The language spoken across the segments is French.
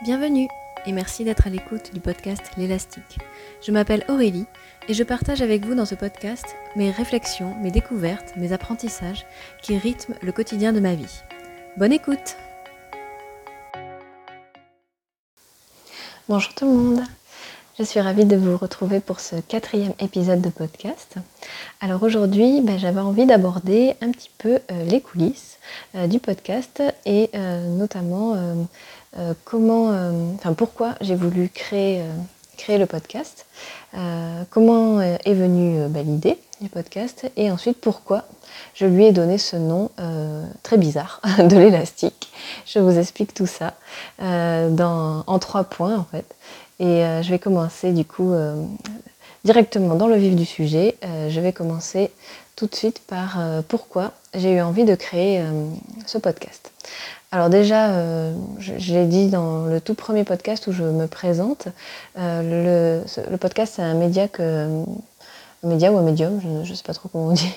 Bienvenue et merci d'être à l'écoute du podcast L'élastique. Je m'appelle Aurélie et je partage avec vous dans ce podcast mes réflexions, mes découvertes, mes apprentissages qui rythment le quotidien de ma vie. Bonne écoute Bonjour tout le monde je suis ravie de vous retrouver pour ce quatrième épisode de podcast. Alors aujourd'hui, ben, j'avais envie d'aborder un petit peu euh, les coulisses euh, du podcast et euh, notamment comment, enfin pourquoi j'ai voulu créer, créer le podcast, comment est venue ben, l'idée du podcast et ensuite pourquoi je lui ai donné ce nom très bizarre de l'élastique. Je vous explique tout ça dans, en trois points en fait. Et euh, je vais commencer du coup euh, directement dans le vif du sujet. Euh, je vais commencer tout de suite par pourquoi j'ai eu envie de créer ce podcast. Alors déjà, je, l'ai dit dans le tout premier podcast où je me présente, le, podcast c'est un média que un média ou un médium, je ne sais pas trop comment on dit.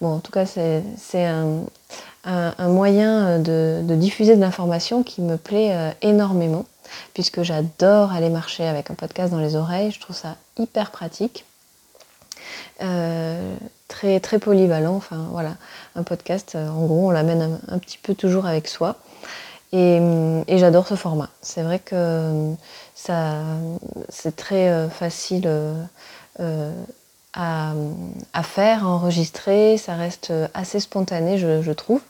Bon, en tout cas, c'est un, moyen de, diffuser de l'information qui me plaît énormément puisque j'adore aller marcher avec un podcast dans les oreilles. Je trouve ça hyper pratique. Euh, très très polyvalent, enfin voilà, un podcast, euh, en gros on l'amène un, petit peu toujours avec soi et, j'adore ce format. C'est vrai que ça c'est très euh, facile à, faire, à enregistrer, ça reste assez spontané je, trouve.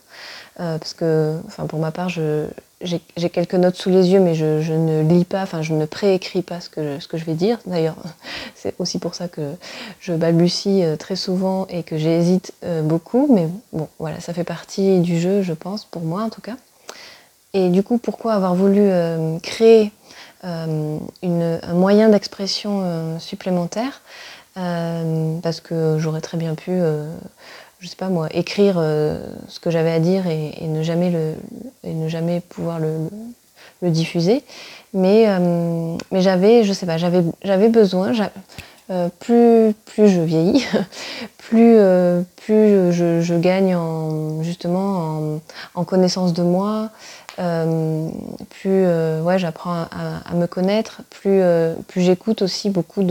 parce que, enfin, pour ma part, j'ai quelques notes sous les yeux, mais je, ne lis pas, enfin je ne préécris pas ce que, je, ce que je vais dire. D'ailleurs, c'est aussi pour ça que je balbutie euh, très souvent et que j'hésite euh, beaucoup. Mais bon, voilà, ça fait partie du jeu, je pense, pour moi en tout cas. Et du coup, pourquoi avoir voulu euh, créer une, un moyen d'expression supplémentaire Parce que j'aurais très bien pu je sais pas moi, écrire euh, ce que j'avais à dire et, ne jamais le, et ne jamais pouvoir le, diffuser. Mais, euh, mais j'avais, je sais pas, j'avais, j'avais besoin. Euh, plus, plus je vieillis, plus, plus je, gagne en, justement en, en connaissance de moi, plus ouais, j'apprends à, me connaître, plus, plus j'écoute aussi beaucoup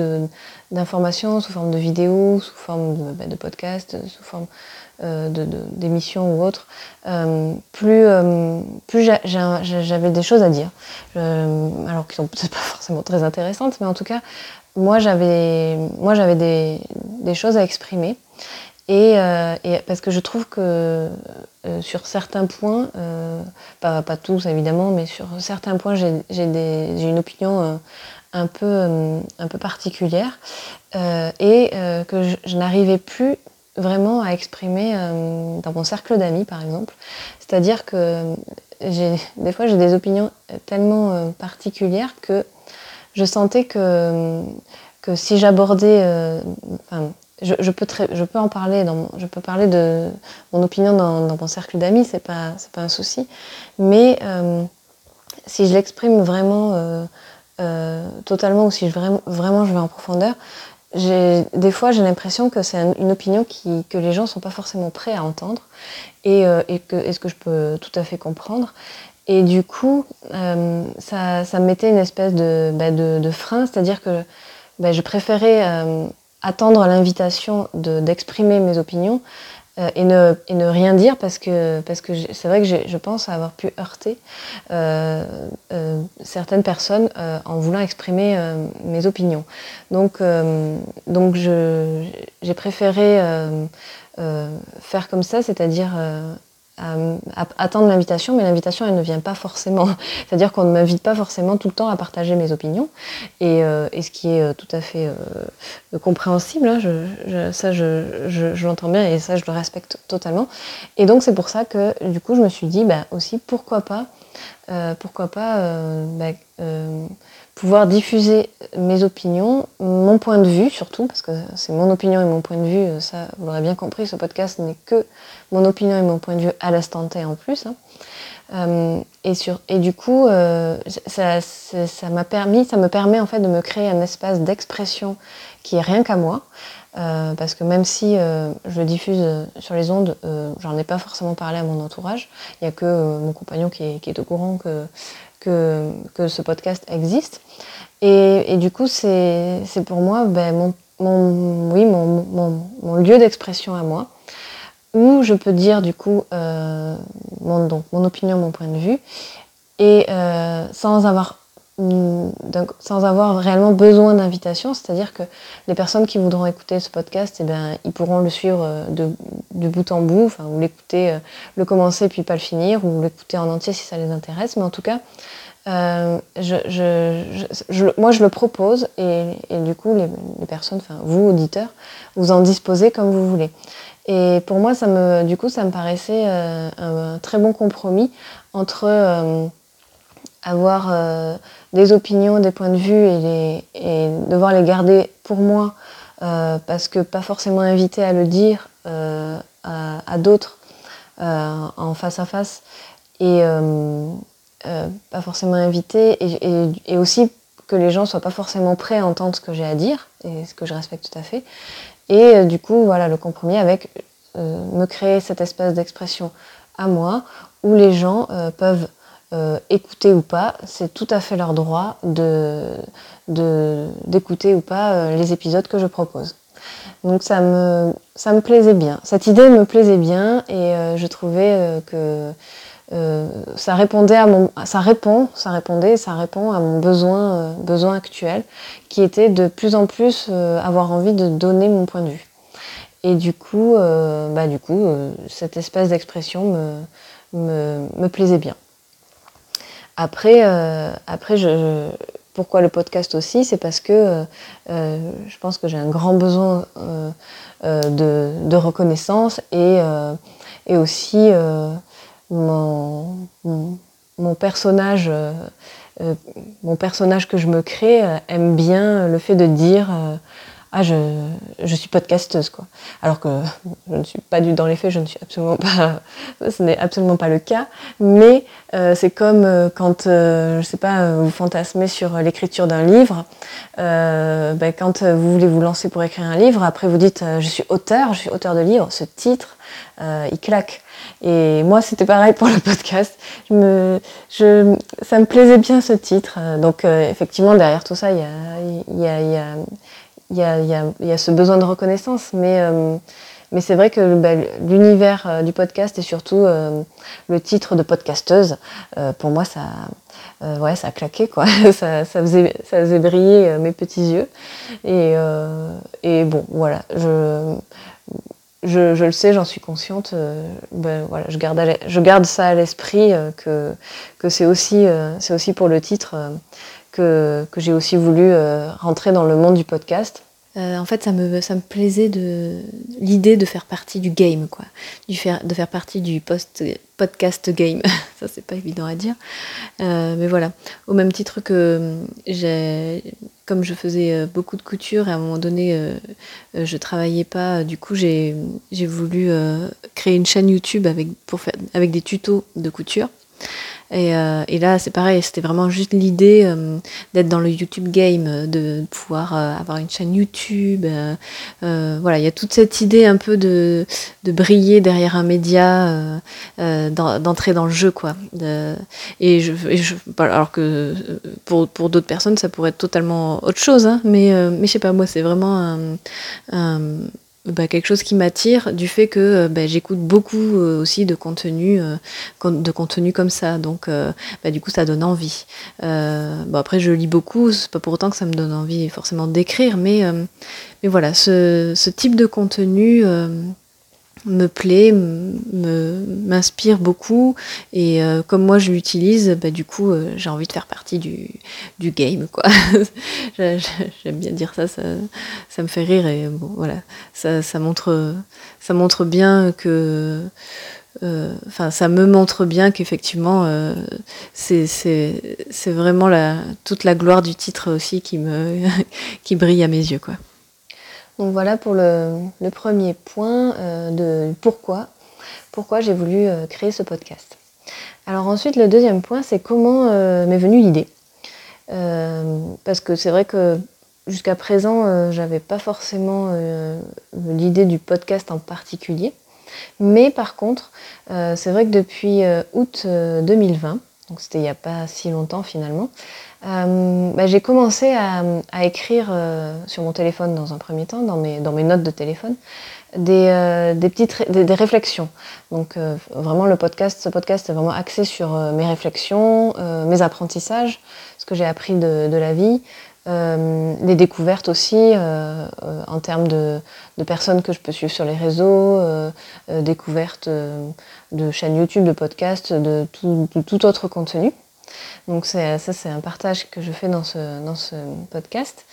d'informations sous forme de vidéos, sous forme de, bah, podcasts, sous forme euh, d'émissions ou autres, euh, plus, euh, plus j'avais des choses à dire. alors qui sont peut-être pas forcément très intéressantes, mais en tout cas, moi j'avais moi j'avais des, des, choses à exprimer. Et, et, parce que je trouve que sur certains points, pas, pas, tous évidemment, mais sur certains points, j'ai une opinion un peu, euh, un peu particulière euh, et euh, que je, n'arrivais plus vraiment à exprimer dans mon cercle d'amis par exemple. C'est-à-dire que des fois j'ai des opinions tellement particulières que je sentais que, que si j'abordais, je, peux je peux en parler, dans, je peux parler de mon opinion dans, mon cercle d'amis, c'est pas, pas un souci, mais si je l'exprime vraiment euh, totalement ou si vraiment, je vais en profondeur, des fois j'ai l'impression que c'est une opinion que les gens ne sont pas forcément prêts à entendre et, euh, et que, est ce que je peux tout à fait comprendre. Et du coup, euh, ça, ça, me mettait une espèce de, bah, de frein, c'est-à-dire que bah, je préférais attendre l'invitation d'exprimer mes opinions euh, et, ne, et, ne, rien dire parce que, parce que c'est vrai que je pense avoir pu heurter euh, euh, certaines personnes en voulant exprimer mes opinions. Donc, donc j'ai préféré faire comme ça, c'est-à-dire attendre l'invitation, mais l'invitation, elle ne vient pas forcément. C'est-à-dire qu'on ne m'invite pas forcément tout le temps à partager mes opinions, et, euh, et ce qui est euh, tout à fait euh, compréhensible, hein, je, je, ça je, je l'entends bien, et ça je le respecte totalement. Et donc c'est pour ça que du coup je me suis dit, bah, aussi, pourquoi pas, pourquoi pas bah, pouvoir diffuser mes opinions, mon point de vue surtout, parce que c'est mon opinion et mon point de vue, euh, ça vous l'aurez bien compris, ce podcast n'est que mon opinion et mon point de vue à l'instant T en plus. Hein. Euh, et, sur, et du coup, euh, ça, ça m'a permis, ça me permet en fait de me créer un espace d'expression qui est rien qu'à moi, parce que même si je le diffuse sur les ondes, j'en ai pas forcément parlé à mon entourage. Il n'y a que mon compagnon qui est, au courant que, que, ce podcast existe. Et, du coup, c'est pour moi ben, mon, oui, mon, lieu d'expression à moi, où je peux dire du coup mon, mon opinion, mon point de vue, et sans avoir donc, sans avoir réellement besoin d'invitation, c'est-à-dire que les personnes qui voudront écouter ce podcast, eh bien, ils pourront le suivre euh, de, bout en bout, enfin, ou l'écouter, euh, le commencer puis pas le finir, ou l'écouter en entier si ça les intéresse. Mais en tout cas, euh, moi je le propose et, du coup les, personnes, enfin vous auditeurs, vous en disposez comme vous voulez. Et pour moi, ça me, du coup, ça me paraissait un, très bon compromis entre avoir des opinions, des points de vue et, devoir les garder pour moi euh, parce que pas forcément invité à le dire euh, à, d'autres euh, en face à face et pas forcément invité et, aussi que les gens soient pas forcément prêts à entendre ce que j'ai à dire et ce que je respecte tout à fait. Et du coup voilà le compromis avec me créer cette espèce d'expression à moi où les gens peuvent euh, écouter ou pas, c'est tout à fait leur droit d'écouter de, ou pas euh, les épisodes que je propose. Donc ça me, ça me plaisait bien. Cette idée me plaisait bien et euh, je trouvais que ça répondait à mon, ça répond, ça répondait, ça répond à mon besoin, besoin actuel, qui était de plus en plus avoir envie de donner mon point de vue. Et du coup, bah du coup, cette espèce d'expression me, me, me plaisait bien. Après, euh, après je, pourquoi le podcast aussi C'est parce que euh, euh, je pense que j'ai un grand besoin de, reconnaissance et, et aussi mon, mon, personnage. mon personnage que je me crée aime bien le fait de dire ah je, suis podcasteuse quoi. Alors que je ne suis pas du dans les faits, je ne suis absolument pas, ce n'est absolument pas le cas. Mais euh, c'est comme euh, quand euh, je sais pas, vous fantasmez sur l'écriture d'un livre. Ben, quand vous voulez vous lancer pour écrire un livre, après vous dites je suis auteur, je suis auteur de livre. Ce titre, il claque. Et moi, c'était pareil pour le podcast. Je me, ça me plaisait bien ce titre. Donc, effectivement, derrière tout ça, il y a il y a, y, a, y a, ce besoin de reconnaissance, mais, euh, mais c'est vrai que bah, l'univers euh, du podcast et surtout euh, le titre de podcasteuse, pour moi, ça, ouais, ça a claqué, quoi. ça, ça, faisait, ça faisait briller mes petits yeux. Et, et bon, voilà, je, je, je le sais, j'en suis consciente. ben, voilà, je, garde je garde ça à l'esprit, que, que c'est aussi, c'est aussi pour le titre que, j'ai aussi voulu euh, rentrer dans le monde du podcast. Euh, en fait, ça me, ça me plaisait de l'idée de faire partie du game, quoi, du faire, de faire partie du post, podcast game. ça, c'est pas évident à dire, euh, mais voilà. Au même titre que j'ai, comme je faisais beaucoup de couture, et à un moment donné, je travaillais pas. Du coup, j'ai, voulu créer une chaîne YouTube avec pour faire avec des tutos de couture. Et, euh, et là, c'est pareil, c'était vraiment juste l'idée euh, d'être dans le YouTube game, de pouvoir euh, avoir une chaîne YouTube. voilà, il y a toute cette idée un peu de, de briller derrière un média, d'entrer dans le jeu, quoi. et, je, et je, alors que pour, pour d'autres personnes, ça pourrait être totalement autre chose, hein, mais, mais je sais pas, moi, c'est vraiment un, un bah, quelque chose qui m'attire du fait que euh, bah, j'écoute beaucoup euh, aussi de contenu, euh, de contenu comme ça. Donc, bah, du coup, ça donne envie. bon, après, je lis beaucoup. C'est pas pour autant que ça me donne envie forcément d'écrire, mais, mais voilà, ce, ce, type de contenu me plaît, m'inspire beaucoup et euh, comme moi je l'utilise, bah, du coup euh, j'ai envie de faire partie du, du game quoi. J'aime bien dire ça, ça, me fait rire et bon voilà, ça, ça montre, ça montre bien que, euh, enfin ça me montre bien qu'effectivement c'est vraiment la, toute la gloire du titre aussi qui me qui brille à mes yeux quoi. Donc voilà pour le, premier point euh, de pourquoi, pourquoi j'ai voulu euh, créer ce podcast. Alors ensuite, le deuxième point, c'est comment euh, m'est venue l'idée. parce que c'est vrai que jusqu'à présent, j'avais pas forcément l'idée du podcast en particulier. Mais par contre, c'est vrai que depuis août 2020, donc c'était il n'y a pas si longtemps finalement, euh, bah, j'ai commencé à, écrire euh, sur mon téléphone dans un premier temps, dans mes, dans mes notes de téléphone, des, euh, des petites des, réflexions. Donc vraiment le podcast, ce podcast est vraiment axé sur mes réflexions, mes apprentissages, ce que j'ai appris de, de, la vie, les découvertes aussi en termes de, de, personnes que je peux suivre sur les réseaux, découvertes de chaînes YouTube, de podcasts, de tout, de tout autre contenu. Donc ça, c'est un partage que je fais dans ce, podcast.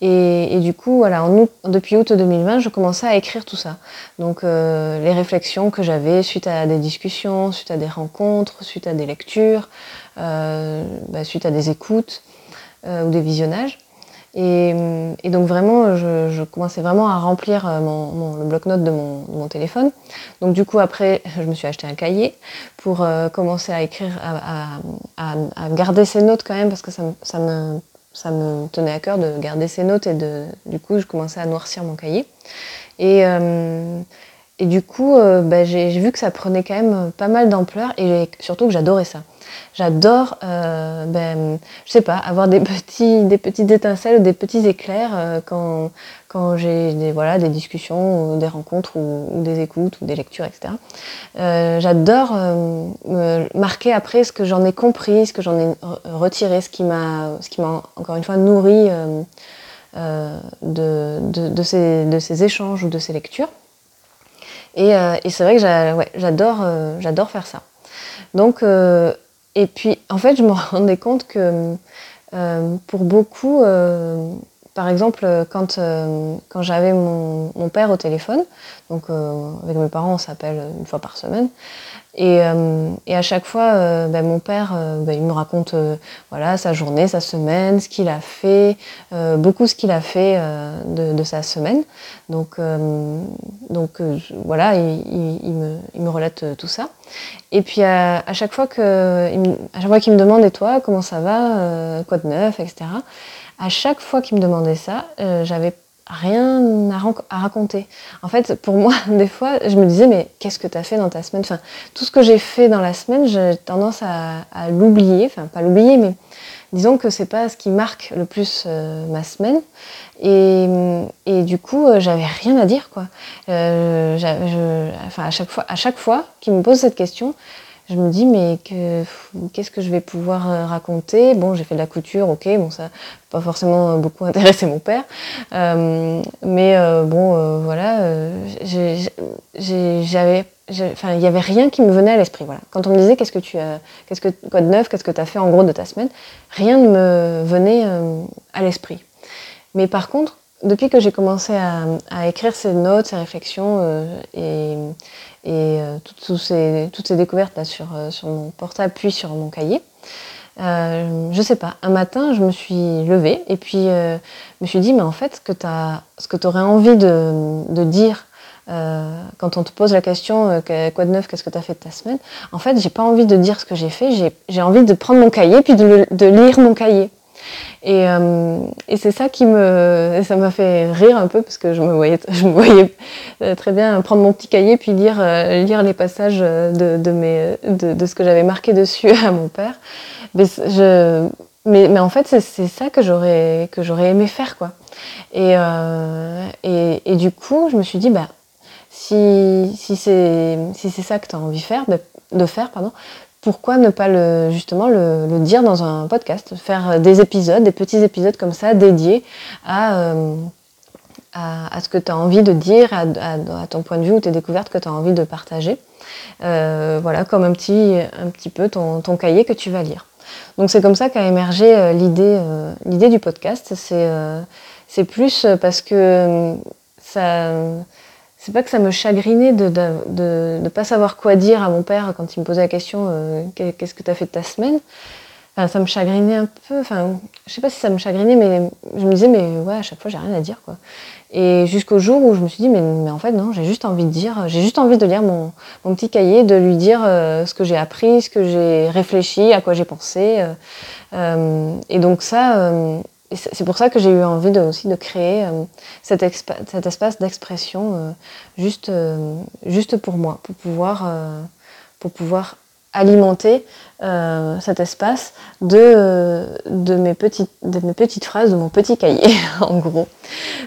Et, du coup, voilà, depuis août 2020, je commençais à écrire tout ça. Donc euh, les réflexions que j'avais suite à des discussions, suite à des rencontres, suite à des lectures, euh, bah, suite à des écoutes euh, ou des visionnages. Et, donc vraiment, je, commençais vraiment à remplir euh, mon, le bloc-notes de mon, téléphone. Donc du coup, après, je me suis acheté un cahier pour euh, commencer à écrire, à, garder ces notes quand même, parce que ça, me, ça me tenait à cœur de garder ces notes. Et du coup, je commençais à noircir mon cahier. Et, euh, et du coup, bah, j'ai vu que ça prenait quand même pas mal d'ampleur et surtout que j'adorais ça. J'adore, euh, ben, je sais pas, avoir des petits, des petites étincelles, des petits éclairs euh, quand, quand j'ai des, voilà, des discussions, ou des rencontres, ou, des écoutes, ou des lectures, etc. Euh, j'adore me marquer après ce que j'en ai compris, ce que j'en ai retiré, ce qui m'a, encore une fois nourri de, de, ces, de ces échanges ou de ces lectures. Et, et c'est vrai que ouais, j'adore, j'adore faire ça. Donc, et puis, en fait, je me rendais compte que euh, pour beaucoup, euh, par exemple, quand, euh, quand j'avais mon, mon, père au téléphone, donc avec mes parents, on s'appelle une fois par semaine, et, euh, et, à chaque fois, euh, ben, mon père, euh, ben, il me raconte voilà sa journée, sa semaine, ce qu'il a fait, beaucoup ce qu'il a fait de, de, sa semaine. Donc, donc voilà, il, il, me, il, me, relate tout ça. Et puis à, à chaque fois que, à chaque fois qu'il me demande et toi, comment ça va, quoi de neuf, etc. À chaque fois qu'il me demandait ça, j'avais rien à, raconter. En fait, pour moi, des fois, je me disais, mais qu'est-ce que tu as fait dans ta semaine? Enfin, tout ce que j'ai fait dans la semaine, j'ai tendance à, l'oublier, enfin, pas l'oublier, mais disons que c'est pas ce qui marque le plus euh, ma semaine. Et, du coup, euh, j'avais rien à dire, quoi. Euh, à chaque fois, à chaque fois qu'il me pose cette question, je me dis mais qu'est-ce que je vais pouvoir euh, raconter? Bon, j'ai fait de la couture, ok, bon ça pas forcément beaucoup intéressé mon père, euh, mais euh, bon voilà, j'avais, enfin il y avait rien qui me venait à l'esprit. Voilà, quand on me disait qu'est-ce que tu as, qu'est-ce que quoi de neuf, qu'est-ce que tu as fait en gros de ta semaine, rien ne me venait à l'esprit. Mais par contre, depuis que j'ai commencé à, à, écrire ces notes, ces réflexions et et euh, toutes, ces, découvertes là sur, euh, sur mon portable puis sur mon cahier. Euh, je sais pas, un matin, je me suis levée et puis je me suis dit, mais en fait, ce que tu aurais envie de, dire quand on te pose la question, quoi de neuf, qu'est-ce que tu as fait de ta semaine? En fait, j'ai pas envie de dire ce que j'ai fait, j'ai envie de prendre mon cahier puis de lire mon cahier. Et, euh, et c'est ça qui me, ça m'a fait rire un peu parce que je me voyais, je me voyais euh, très bien prendre mon petit cahier puis lire, euh, lire les passages de, de, ce que j'avais marqué dessus à mon père. Mais, je, mais, mais en fait, c'est ça que j'aurais que j'aurais aimé faire quoi. Et, et, et, du coup, je me suis dit bah si, si c'est si ça que tu as envie de, de faire, pardon, pourquoi ne pas le, justement le, dire dans un podcast, faire des épisodes, des petits épisodes comme ça dédiés à, euh, ce que tu as envie de dire, à, ton point de vue ou tes découvertes que tu as envie de partager. Euh, voilà, comme un petit, peu ton, cahier que tu vas lire. Donc c'est comme ça qu'a émergé euh, l'idée, du podcast. C'est plus parce que ça c'est pas que ça me chagrinait de ne pas savoir quoi dire à mon père quand il me posait la question euh, qu'est-ce que tu as fait de ta semaine? Ça me chagrinait un peu enfin je sais pas si ça me chagrinait mais je me disais mais ouais à chaque fois j'ai rien à dire quoi. Et jusqu'au jour où je me suis dit mais, mais en fait non j'ai juste envie de dire j'ai juste envie de lire mon, mon petit cahier de lui dire euh, ce que j'ai appris ce que j'ai réfléchi à quoi j'ai pensé euh, et donc ça c'est pour ça que j'ai eu envie de, aussi de créer cet, cet, espace d'expression juste, juste pour moi, pour pouvoir, pour pouvoir alimenter euh, cet espace de, de, mes petites, de mes petites phrases, de mon petit cahier, en gros.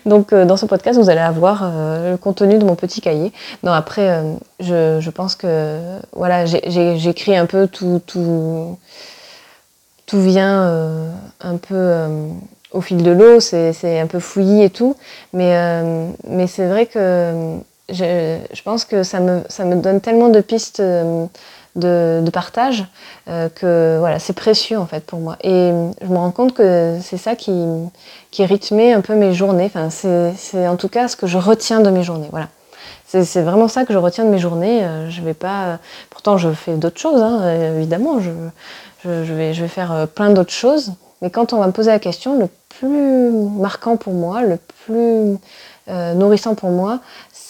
Donc euh, dans ce podcast, vous allez avoir euh, le contenu de mon petit cahier. Non, après, je, je, pense que voilà, j'écris un peu tout, tout, tout vient un peu au fil de l'eau, c'est un peu fouillis et tout, mais, mais c'est vrai que je, je, pense que ça me, ça me donne tellement de pistes de, partage euh, que voilà, c'est précieux en fait pour moi. Et je me rends compte que c'est ça qui, qui rythmait un peu mes journées. Enfin, c'est en tout cas ce que je retiens de mes journées. Voilà. C'est vraiment ça que je retiens de mes journées. Euh, je vais pas. Pourtant, je fais d'autres choses, hein, évidemment. Je, vais, faire euh, plein d'autres choses. Mais quand on va me poser la question, le plus marquant pour moi, le plus nourrissant pour moi,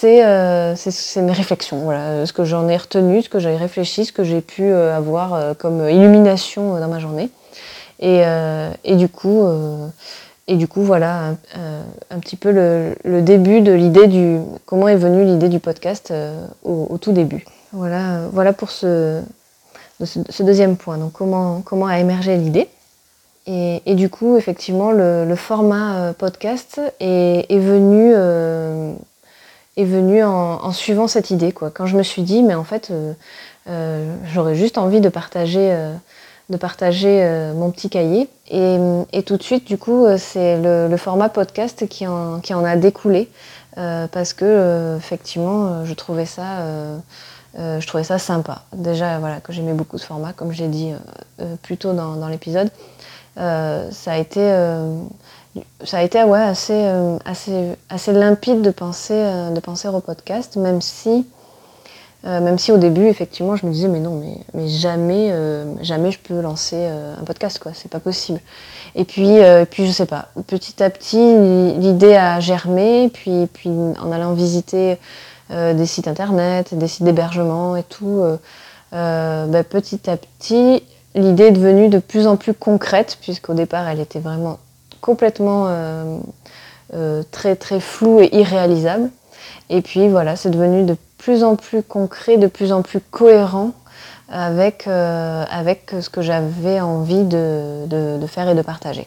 euh, c'est mes réflexions, voilà, ce que j'en ai retenu, ce que j'ai réfléchi, ce que j'ai pu euh, avoir euh, comme illumination dans ma journée. Et, du coup, et du coup, voilà un, petit peu le, début de l'idée du comment est venue l'idée du podcast au, tout début. Voilà, voilà pour ce, ce, deuxième point. Donc comment comment a émergé l'idée. Et, du coup, effectivement, le, format podcast est, venu venu en, suivant cette idée. Quand je me suis dit, mais en fait, euh, euh, j'aurais juste envie de partager, euh, de mon petit cahier. Et, tout de suite, du coup, c'est le, format podcast qui en a découlé. parce que, effectivement, je trouvais ça. Je trouvais ça sympa. Déjà, voilà, que j'aimais beaucoup ce format, comme j'ai dit plus tôt dans, dans l'épisode. ça a été ça a été ouais, assez, euh, assez, assez limpide de penser, euh, de penser au podcast, même si, euh, même si au début, effectivement, je me disais, mais non, mais, mais jamais, jamais je peux lancer un podcast, quoi, c'est pas possible. Et puis, puis, je sais pas, petit à petit, l'idée a germé, puis, puis en allant visiter des sites internet, des sites d'hébergement et tout, bah, petit à petit, l'idée est devenue de plus en plus concrète, puisqu'au départ, elle était vraiment complètement euh, euh, très très flou et irréalisable. Et puis voilà, c'est devenu de plus en plus concret, de plus en plus cohérent avec, euh, ce que j'avais envie de, faire et de partager.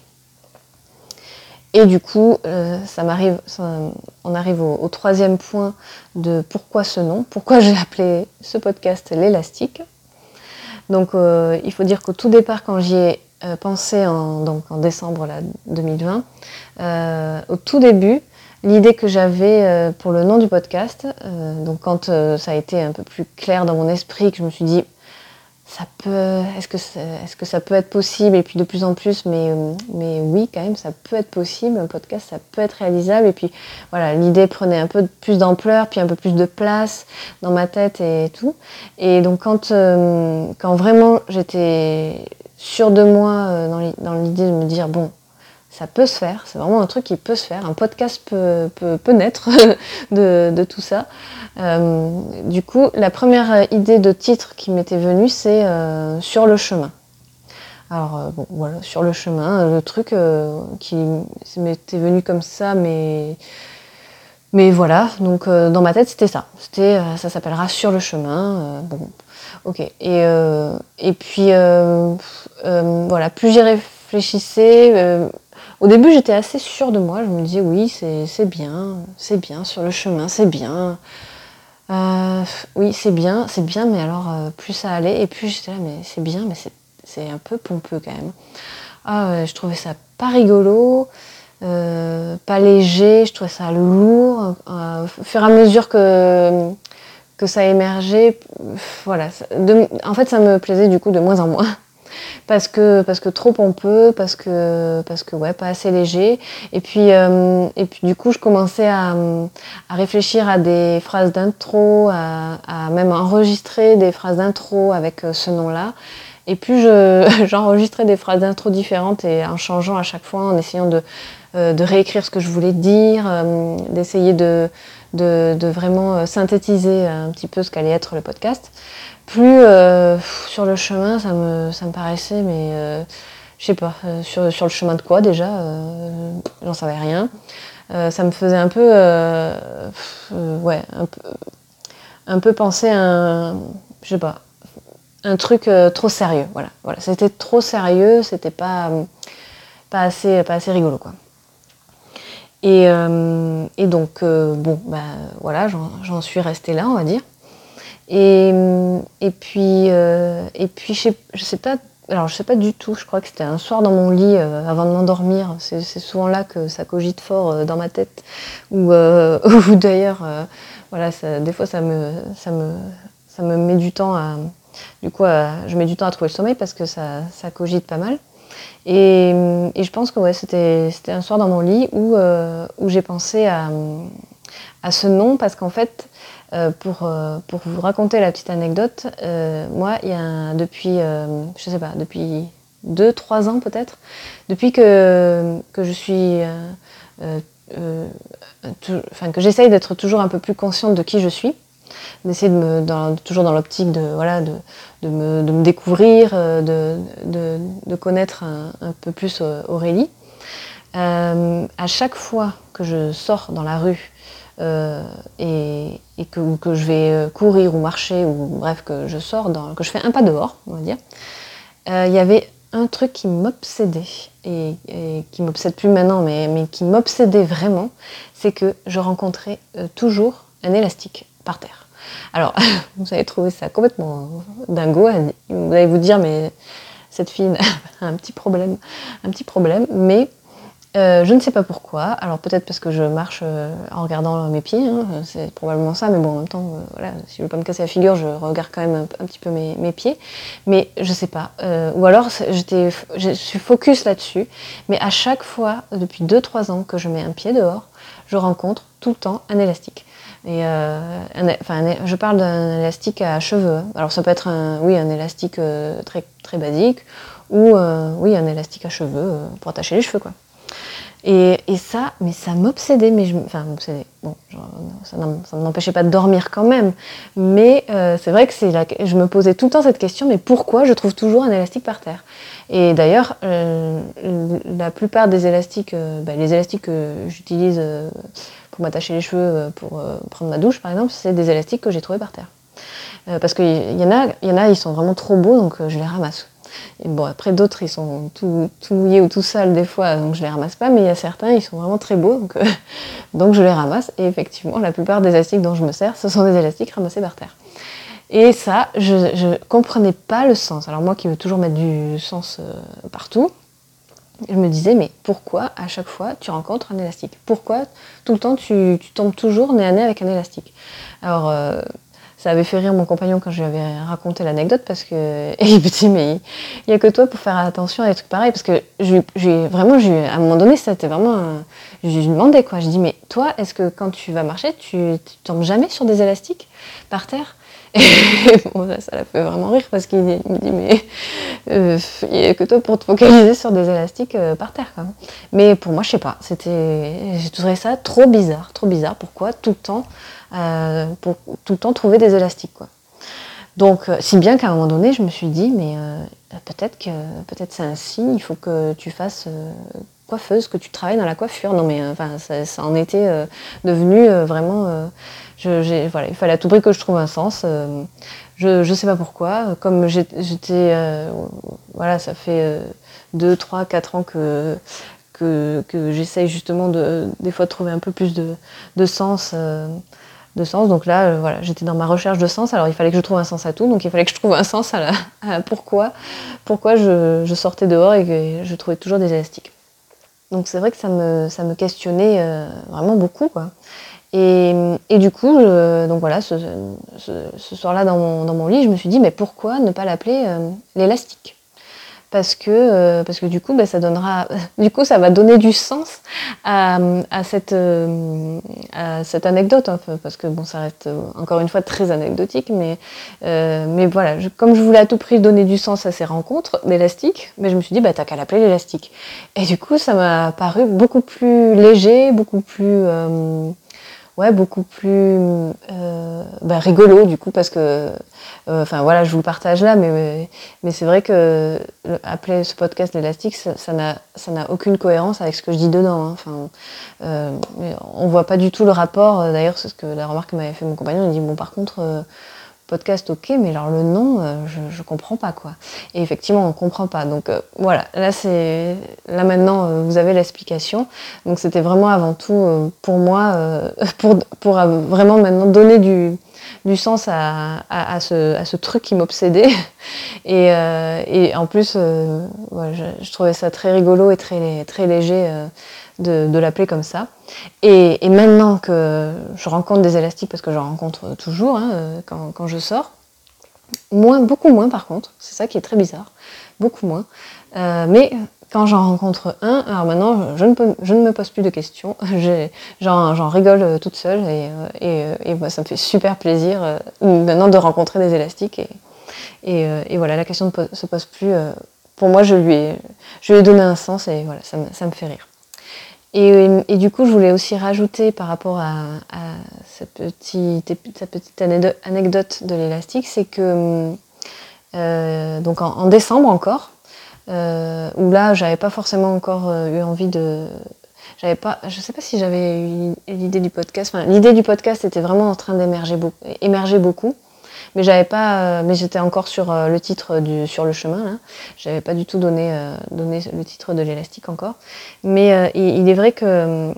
Et du coup, ça m'arrive, on arrive au, troisième point de pourquoi ce nom, pourquoi j'ai appelé ce podcast l'élastique. Donc il faut dire qu'au tout départ, quand j'y ai euh, pensé en, donc en décembre 2020. Euh, au tout début, l'idée que j'avais euh, pour le nom du podcast, donc quand ça a été un peu plus clair dans mon esprit, que je me suis dit, ça peut, est-ce que, est-ce que ça peut être possible? Et puis de plus en plus, mais, mais oui, quand même, ça peut être possible. Un podcast, ça peut être réalisable. Et puis voilà, l'idée prenait un peu plus d'ampleur, puis un peu plus de place dans ma tête et tout. Et donc quand, quand vraiment j'étais sûre de moi euh, dans l'idée de me dire bon, ça peut se faire, c'est vraiment un truc qui peut se faire, un podcast peut, peut, naître de, tout ça. Euh, du coup, la première idée de titre qui m'était venue, c'est euh, Sur le chemin. Alors, bon, voilà, sur le chemin, le truc qui m'était venu comme ça, mais. Mais voilà, donc dans ma tête, c'était ça. C'était, ça s'appellera Sur le chemin. bon, Ok. Et, euh, et puis, euh, euh, voilà, plus j'y réfléchissais, au début j'étais assez sûre de moi. Je me disais, oui, c'est bien, c'est bien, sur le chemin, c'est bien. oui, c'est bien, c'est bien, mais alors plus ça allait, et plus j'étais là, mais c'est bien, mais c'est un peu pompeux quand même. Ah, je trouvais ça pas rigolo. pas léger, je trouvais ça lourd. au fur et à mesure que, que ça émergeait, voilà. en fait, ça me plaisait du coup de moins en moins. Parce que, trop pompeux, parce que, parce que ouais, pas assez léger. Et puis, euh, du coup, je commençais à, réfléchir à des phrases d'intro, à, même enregistrer des phrases d'intro avec euh, ce nom-là. Et plus j'enregistrais des phrases d'intro différentes et en changeant à chaque fois, en essayant de, euh, de réécrire ce que je voulais dire, d'essayer de, de, vraiment euh, synthétiser un petit peu ce qu'allait être le podcast. Plus euh, sur le chemin, ça me, ça me paraissait, mais euh, je sais pas, sur, le chemin de quoi déjà, j'en savais rien. ça me faisait un peu, ouais, un peu, un peu penser à un, je sais pas, un truc trop sérieux. Voilà, voilà, c'était trop sérieux, c'était pas, pas assez, pas assez rigolo quoi. Et, et donc, bon, bah voilà, j'en suis restée là, on va dire. Et, et puis, euh, et puis je, sais, sais pas, alors je sais pas du tout, je crois que c'était un soir dans mon lit euh, avant de m'endormir. C'est souvent là que ça cogite fort euh, dans ma tête. Ou, d'ailleurs, voilà, des fois ça me, ça, me, ça me met du temps à. Du coup, je mets du temps à trouver le sommeil parce que ça, ça cogite pas mal. Et, je pense que ouais, c'était un soir dans mon lit où, où j'ai pensé à, à ce nom parce qu'en fait, euh, pour, euh, pour vous raconter la petite anecdote, euh, moi, il y a depuis, je sais pas, depuis 2-3 ans peut-être, depuis que, que je suis. enfin, que j'essaye d'être toujours un peu plus consciente de qui je suis, d'essayer de me, toujours dans l'optique de, voilà, de, de, me, de, me, découvrir, de, de connaître un, peu plus Aurélie. à chaque fois que je sors dans la rue euh, et, que, que, je vais euh, courir ou marcher, ou bref, que je sors, dans, que je fais un pas dehors, on va dire, euh, il y avait un truc qui m'obsédait, et, qui m'obsède plus maintenant, mais, mais qui m'obsédait vraiment, c'est que je rencontrais toujours un élastique par terre. Alors, vous allez trouver ça complètement dingo, vous allez vous dire, mais cette fille a un petit problème, un petit problème, mais euh, je ne sais pas pourquoi. Alors peut-être parce que je marche euh, en regardant mes pieds, hein, c'est probablement ça. Mais bon, en même temps, euh, voilà, si je veux pas me casser la figure, je regarde quand même un, petit peu mes, pieds. Mais je sais pas. ou alors je suis focus là-dessus. Mais à chaque fois, depuis 2-3 ans que je mets un pied dehors, je rencontre tout le temps un élastique. Et enfin, je parle d'un élastique à cheveux. Alors ça peut être un, oui, un élastique très, très basique ou oui, un élastique à cheveux pour attacher les cheveux, quoi. Et, ça, mais ça m'obsédait, mais je, enfin m'obsédait. Bon, ça ne m'empêchait pas de dormir quand même, mais euh, c'est vrai que c'est je me posais tout le temps cette question, mais pourquoi je trouve toujours un élastique par terre? Et d'ailleurs, euh, la plupart des élastiques, euh, bah, les élastiques que j'utilise pour m'attacher les cheveux, pour prendre ma douche par exemple, c'est des élastiques que j'ai trouvés par terre. parce qu'il y en a, y en a, ils sont vraiment trop beaux, donc je les ramasse. Et bon, après d'autres, ils sont tout, mouillés ou tout sales des fois, donc je les ramasse pas, mais il y a certains, ils sont vraiment très beaux, donc, euh, je les ramasse. Et effectivement, la plupart des élastiques dont je me sers, ce sont des élastiques ramassés par terre. Et ça, je ne comprenais pas le sens. Alors moi qui veux toujours mettre du sens euh, partout, je me disais, mais pourquoi à chaque fois tu rencontres un élastique? Pourquoi tout le temps tu, tombes toujours nez à nez avec un élastique? Alors, euh, ça avait fait rire mon compagnon quand je lui avais raconté l'anecdote parce que il me dit mais il n'y a que toi pour faire attention à des trucs pareils. Parce que j'ai vraiment à un moment donné c'était vraiment je lui demandais quoi. Je dis mais toi est-ce que quand tu vas marcher tu, tu tombes jamais sur des élastiques par terre? bon, ça, l'a fait vraiment rire parce qu'il me dit mais euh, il n'y a que toi pour te focaliser sur des élastiques euh, par terre même. mais pour moi je sais pas c'était j'ai trouvé ça trop bizarre trop bizarre pourquoi tout le temps euh, tout le temps trouver des élastiques. Quoi. Donc, si bien qu'à un moment donné, je me suis dit, mais peut-être que peut-être c'est signe, il faut que tu fasses coiffeuse, que tu travailles dans la coiffure. Non, mais enfin, ça, en était devenu vraiment. Je, voilà, il fallait à tout prix que je trouve un sens. je ne sais pas pourquoi. Comme j'étais. voilà, ça fait 2, 3, 4 ans que, que, j'essaye justement de, des fois de trouver un peu plus de, de sens de sens. Donc là, euh, voilà, j'étais dans ma recherche de sens. Alors il fallait que je trouve un sens à tout. Donc il fallait que je trouve un sens à, pourquoi, pourquoi je, sortais dehors et que je trouvais toujours des élastiques. Donc c'est vrai que ça me, ça me questionnait euh, vraiment beaucoup. Quoi. Et, du coup, donc voilà, ce, soir-là dans mon, lit, je me suis dit, mais pourquoi ne pas l'appeler euh, l'élastique? Parce que, euh, parce que du coup, bah, ça donnera, du coup, ça va donner du sens à, cette, euh, cette anecdote, hein, parce que bon, ça reste euh, encore une fois très anecdotique, mais, mais voilà, comme je voulais à tout prix donner du sens à ces rencontres d'élastique, mais je me suis dit, bah, t'as qu'à l'appeler l'élastique. Et du coup, ça m'a paru beaucoup plus léger, beaucoup plus, ouais, beaucoup plus bah, rigolo du coup parce que enfin voilà je vous le partage là mais mais c'est vrai que appeler ce podcast l'élastique ça n'a ça n'a aucune cohérence avec ce que je dis dedans hein. enfin on voit pas du tout le rapport d'ailleurs c'est ce que la remarque m'avait fait mon compagnon il dit bon par contre podcast, ok, mais alors le nom, euh, je, comprends pas quoi. Et effectivement, on comprend pas. Donc euh, voilà, là c'est, là maintenant, euh, vous avez l'explication. Donc c'était vraiment avant tout pour moi, pour, pour vraiment maintenant donner du, du sens à, à, ce, à ce, truc qui m'obsédait. Et, et, en plus, je, je, trouvais ça très rigolo et très, très léger de, l'appeler comme ça. Et, maintenant que je rencontre des élastiques, parce que je rencontre toujours hein, euh, quand, je sors, moins, beaucoup moins par contre, c'est ça qui est très bizarre, beaucoup moins. Euh, mais quand j'en rencontre un, alors maintenant je ne, je ne me pose plus de questions, j'en rigole toute seule et, et, ça me fait super plaisir maintenant de rencontrer des élastiques. Et, et, voilà, la question ne se pose plus. pour moi, je lui, ai, je lui ai donné un sens et voilà, ça ça me fait rire. Et, du coup, je voulais aussi rajouter par rapport à, cette, petite, anecdote de l'élastique, c'est que euh, donc en, décembre encore, euh, où là, j'avais pas forcément encore euh, eu envie de, j'avais pas, je sais pas si j'avais eu l'idée du podcast. Enfin, l'idée du podcast était vraiment en train d'émerger beaucoup, émerger beaucoup mais j'avais pas, euh, mais j'étais encore sur euh, le titre du sur le chemin là. J'avais pas du tout donné euh, donné le titre de l'élastique encore. Mais il, est vrai que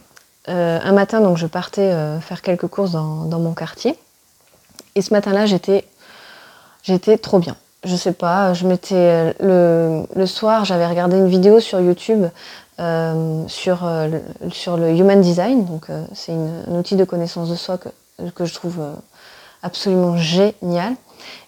un matin donc je partais faire quelques courses dans, dans mon quartier et ce matin-là j'étais j'étais trop bien. Je sais pas, je m'étais le, le soir j'avais regardé une vidéo sur YouTube sur, le, sur le human design, donc c'est un outil de connaissance de soi que, que je trouve absolument génial.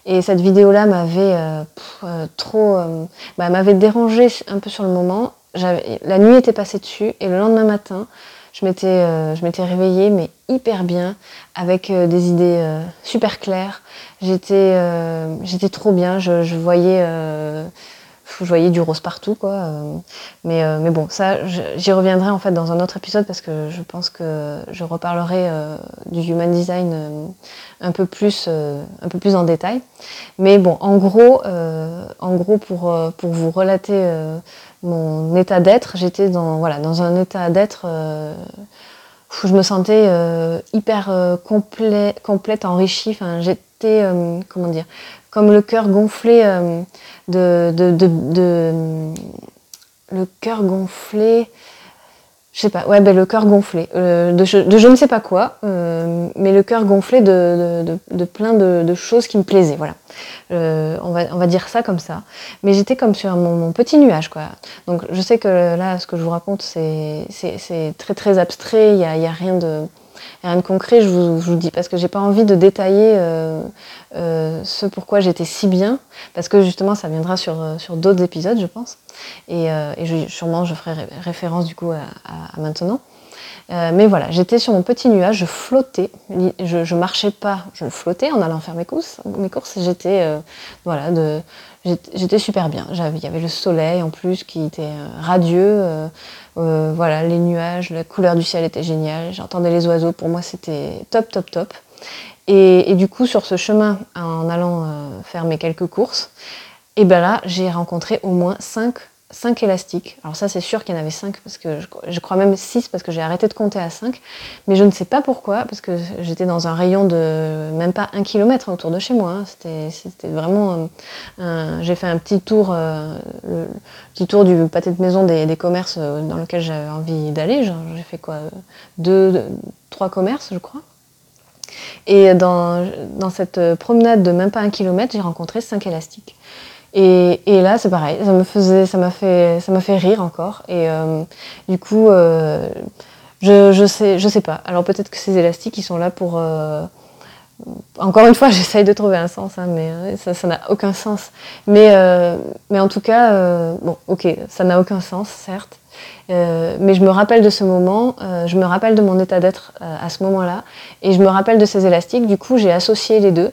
Et cette vidéo-là m'avait euh, euh, trop, euh, bah, m'avait dérangé un peu sur le moment. La nuit était passée dessus et le lendemain matin, je m'étais, je m'étais réveillée mais hyper bien, avec des idées super claires. J'étais, j'étais trop bien. Je voyais je voyais du rose partout, quoi. Euh, mais, euh, mais bon, ça, j'y reviendrai en fait dans un autre épisode parce que je pense que je reparlerai euh, du human design un peu plus, un peu plus en détail. Mais bon, en gros, en gros, pour, pour vous relater mon état d'être, j'étais dans, voilà, dans un état d'être où je me sentais hyper complet, complète, enrichie. Enfin, j'étais, comment dire, comme le cœur gonflé euh, de, de, de, le cœur gonflé je sais pas ouais ben le cœur gonflé euh, de, je ne sais pas quoi euh, mais le cœur gonflé de, plein de, choses qui me plaisaient voilà. On va on va dire ça comme ça. Mais j'étais comme sur mon, petit nuage quoi. Donc je sais que là ce que je vous raconte c'est c'est très très abstrait il y a, y a rien de rien de concret, je vous, je dis, parce que j'ai pas envie de détailler euh, euh, ce pourquoi j'étais si bien, parce que justement ça viendra sur, euh, sur d'autres épisodes, je pense. Et, sûrement je ferai référence du coup à, à, maintenant. mais voilà, j'étais sur mon petit nuage, je flottais, je, je marchais pas, je flottais en allant faire mes courses. Mes courses, j'étais voilà, de, j'étais super bien. Il y avait le soleil en plus qui était radieux. Euh, voilà, les nuages, la couleur du ciel était géniale. J'entendais les oiseaux. Pour moi, c'était top, top, top. Et, du coup, sur ce chemin, en allant euh, faire mes quelques courses, et ben là, j'ai rencontré au moins cinq 5 élastiques. Alors ça c'est sûr qu'il y en avait 5 parce que je, crois même 6 parce que j'ai arrêté de compter à 5. Mais je ne sais pas pourquoi parce que j'étais dans un rayon de même pas un kilomètre autour de chez moi. Hein. C'était vraiment... j'ai fait un petit tour, euh, petit tour du pâté de maison des, commerces euh, dans lequel j'avais envie d'aller. J'ai fait quoi deux, trois commerces je crois. Et dans, dans cette promenade de même pas un kilomètre, j'ai rencontré 5 élastiques. Et, là, c'est pareil, ça me faisait, ça m'a fait, ça m'a fait rire encore. Et euh, du coup, euh, je, je sais, je sais pas. Alors peut-être que ces élastiques, ils sont là pour. Euh, encore une fois, j'essaye de trouver un sens, hein, mais ça, n'a aucun sens. Mais, mais en tout cas, bon, ok, ça n'a aucun sens, certes. mais je me rappelle de ce moment, je me rappelle de mon état d'être à ce moment-là, et je me rappelle de ces élastiques. Du coup, j'ai associé les deux.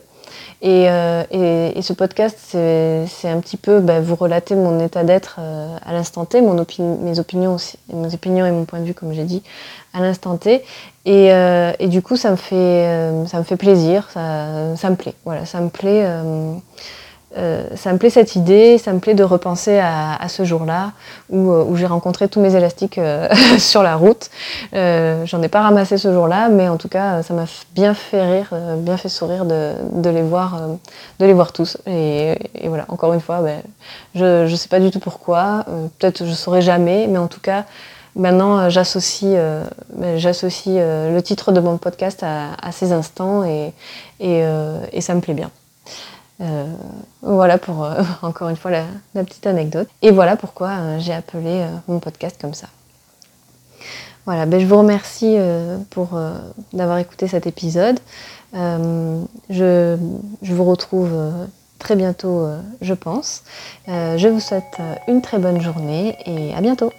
Et, et, ce podcast, c'est un petit peu bah, vous relater mon état d'être à l'instant T, mon mes opinions aussi, mes opinions et mon point de vue, comme j'ai dit, à l'instant T. Et, et, du coup, ça me fait, ça me fait plaisir, ça, ça me plaît. Voilà, ça me plaît. Euh, ça me plaît cette idée, ça me plaît de repenser à, ce jour-là où, euh, où j'ai rencontré tous mes élastiques euh, sur la route. J'en ai pas ramassé ce jour-là, mais en tout cas, ça m'a bien fait rire, bien fait sourire de, de les, voir, de les voir tous. Et, voilà, encore une fois, ben, je ne sais pas du tout pourquoi, peut-être je saurais jamais, mais en tout cas, maintenant j'associe ben, j'associe le titre de mon podcast à, à ces instants et, et, et ça me plaît bien. Euh, voilà pour euh, encore une fois la, petite anecdote. Et voilà pourquoi euh, j'ai appelé mon podcast comme ça. Voilà, ben, je vous remercie pour d'avoir écouté cet épisode. Je, je, vous retrouve très bientôt, je pense. je vous souhaite une très bonne journée et à bientôt.